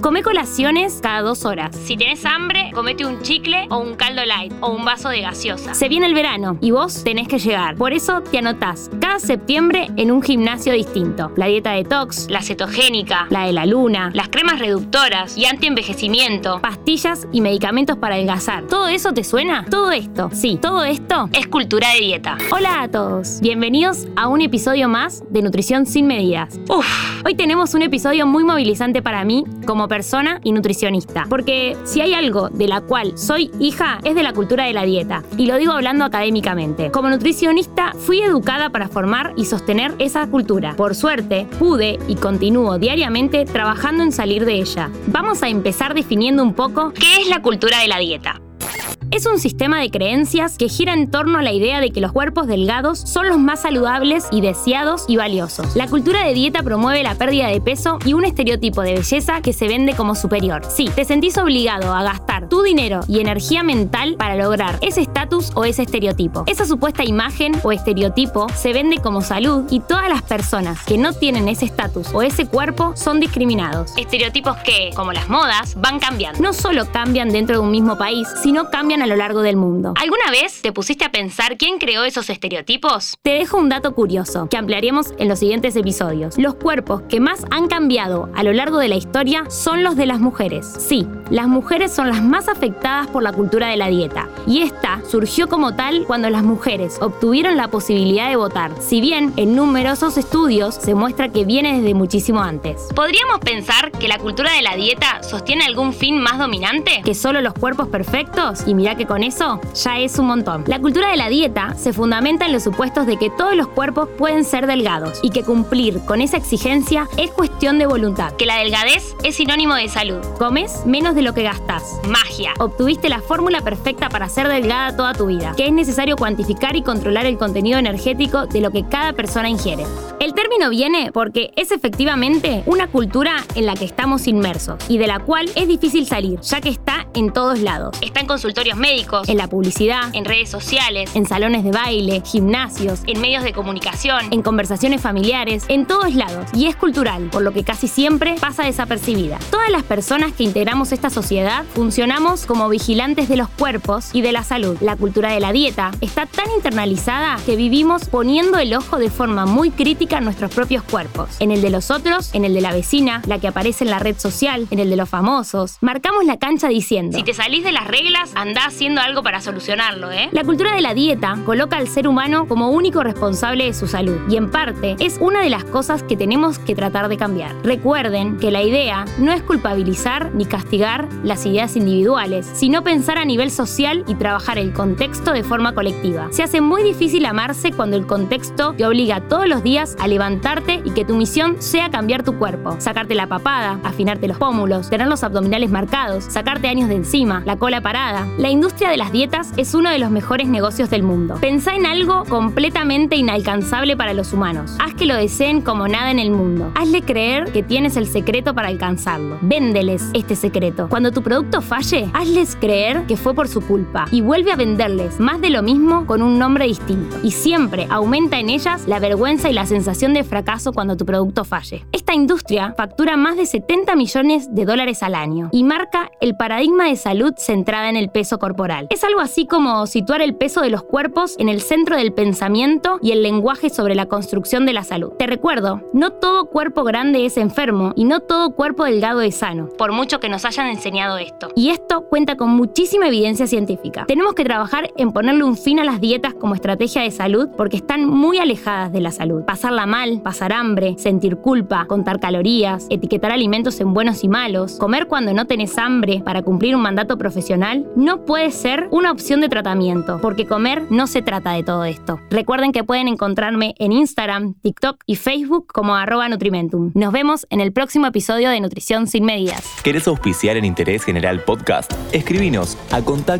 Come colaciones cada dos horas. Si tenés hambre, comete un chicle o un caldo light o un vaso de gaseosa. Se viene el verano y vos tenés que llegar. Por eso te anotás cada septiembre en un gimnasio distinto. La dieta detox, La cetogénica, la de la luna, las cremas reductoras y antienvejecimiento. pastillas y medicamentos para adelgazar. ¿Todo eso te suena? Todo esto, sí, todo esto Es cultura de dieta. Hola a todos, bienvenidos a un episodio más de Nutrición sin Medidas. Uf, Hoy tenemos un episodio muy movilizante para mí como persona y nutricionista, porque si hay algo de la cual soy hija es de la cultura de la dieta, y lo digo hablando académicamente. Como nutricionista fui educada para formar y sostener esa cultura. Por suerte, pude y continúo diariamente trabajando en salir de ella. Vamos a empezar definiendo un poco ¿qué es la cultura de la dieta? Es un sistema de creencias que gira en torno a la idea de que los cuerpos delgados son los más saludables y deseados y valiosos. La cultura de dieta promueve la pérdida de peso y un estereotipo de belleza que se vende como superior. Sí, te sentís obligado a gastar tu dinero y energía mental para lograr ese o ese estereotipo. Esa supuesta imagen o estereotipo se vende como salud y todas las personas que no tienen ese estatus o ese cuerpo son discriminados. Estereotipos que, como las modas, van cambiando. No solo cambian dentro de un mismo país, sino cambian a lo largo del mundo. ¿Alguna vez te pusiste a pensar quién creó esos estereotipos? Te dejo un dato curioso que ampliaremos en los siguientes episodios. Los cuerpos que más han cambiado a lo largo de la historia son los de las mujeres. Sí, las mujeres son las más afectadas por la cultura de la dieta. Y esta surgió como tal cuando las mujeres obtuvieron la posibilidad de votar. Si bien en numerosos estudios se muestra que viene desde muchísimo antes. ¿Podríamos pensar que la cultura de la dieta sostiene algún fin más dominante? que solo los cuerpos perfectos, y mirá que con eso ya es un montón. La cultura de la dieta se fundamenta en los supuestos de que todos los cuerpos pueden ser delgados y que cumplir con esa exigencia es cuestión de voluntad. Que la delgadez es sinónimo de salud. Comes menos de lo que gastás. Magia. Obtuviste la fórmula perfecta para ser delgada toda tu vida, que es necesario cuantificar y controlar el contenido energético de lo que cada persona ingiere. El término viene porque es efectivamente una cultura en la que estamos inmersos y de la cual es difícil salir, ya que está en todos lados. Está en consultorios médicos, En la publicidad, en redes sociales, en salones de baile, gimnasios, en medios de comunicación. en conversaciones familiares, en todos lados. Y es cultural, por lo que casi siempre pasa desapercibida. Todas las personas que integramos esta sociedad funcionamos como vigilantes de los cuerpos y de la salud. La cultura de la dieta está tan internalizada que vivimos poniendo el ojo de forma muy crítica en nuestros propios cuerpos. En el de los otros, en el de la vecina, la que aparece en la red social, en el de los famosos. Marcamos la cancha diciendo... Si te salís de las reglas, andá haciendo algo para solucionarlo, ¿eh? La cultura de la dieta coloca al ser humano como único responsable de su salud y en parte es una de las cosas que tenemos que tratar de cambiar. Recuerden que la idea no es culpabilizar ni castigar las ideas individuales, sino pensar a nivel social y trabajar el contexto de forma colectiva. Se hace muy difícil amarse cuando el contexto te obliga todos los días a levantarte y que tu misión sea cambiar tu cuerpo, sacarte la papada, afinarte los pómulos, tener los abdominales marcados, sacarte años de encima, la cola parada. La industria de las dietas es uno de los mejores negocios del mundo. Pensá en algo completamente inalcanzable para los humanos. Haz que lo deseen como nada en el mundo. Hazle creer que tienes el secreto para alcanzarlo. Véndeles este secreto. Cuando tu producto falle, hazles creer que fue por su culpa y vuelve a venderles más de lo mismo con un nombre distinto. Y siempre aumenta en ellas la vergüenza y la sensación de fracaso cuando tu producto falle. Esta industria factura más de 70 millones de dólares al año y marca el paradigma de salud centrada en el peso corporal. Es algo así como situar el peso de los cuerpos en el centro del pensamiento y el lenguaje sobre la construcción de la salud. Te recuerdo, no todo cuerpo grande es enfermo y no todo cuerpo delgado es sano. Por mucho que nos hayan enseñado esto. Y esto cuenta con muchísima evidencia científica. Tenemos que trabajar en ponerle un fin a las dietas como estrategia de salud porque están muy alejadas de la salud. Pasarla mal, pasar hambre, sentir culpa, contar calorías, etiquetar alimentos en buenos y malos, comer cuando no tenés hambre para un mandato profesional, no puede ser una opción de tratamiento, porque comer no se trata de todo esto. Recuerden que pueden encontrarme en Instagram, TikTok y Facebook como arroba Nutrimentum. Nos vemos en el próximo episodio de Nutrición sin Medidas. ¿Querés auspiciar en Interés General Podcast? Escribinos a contacto.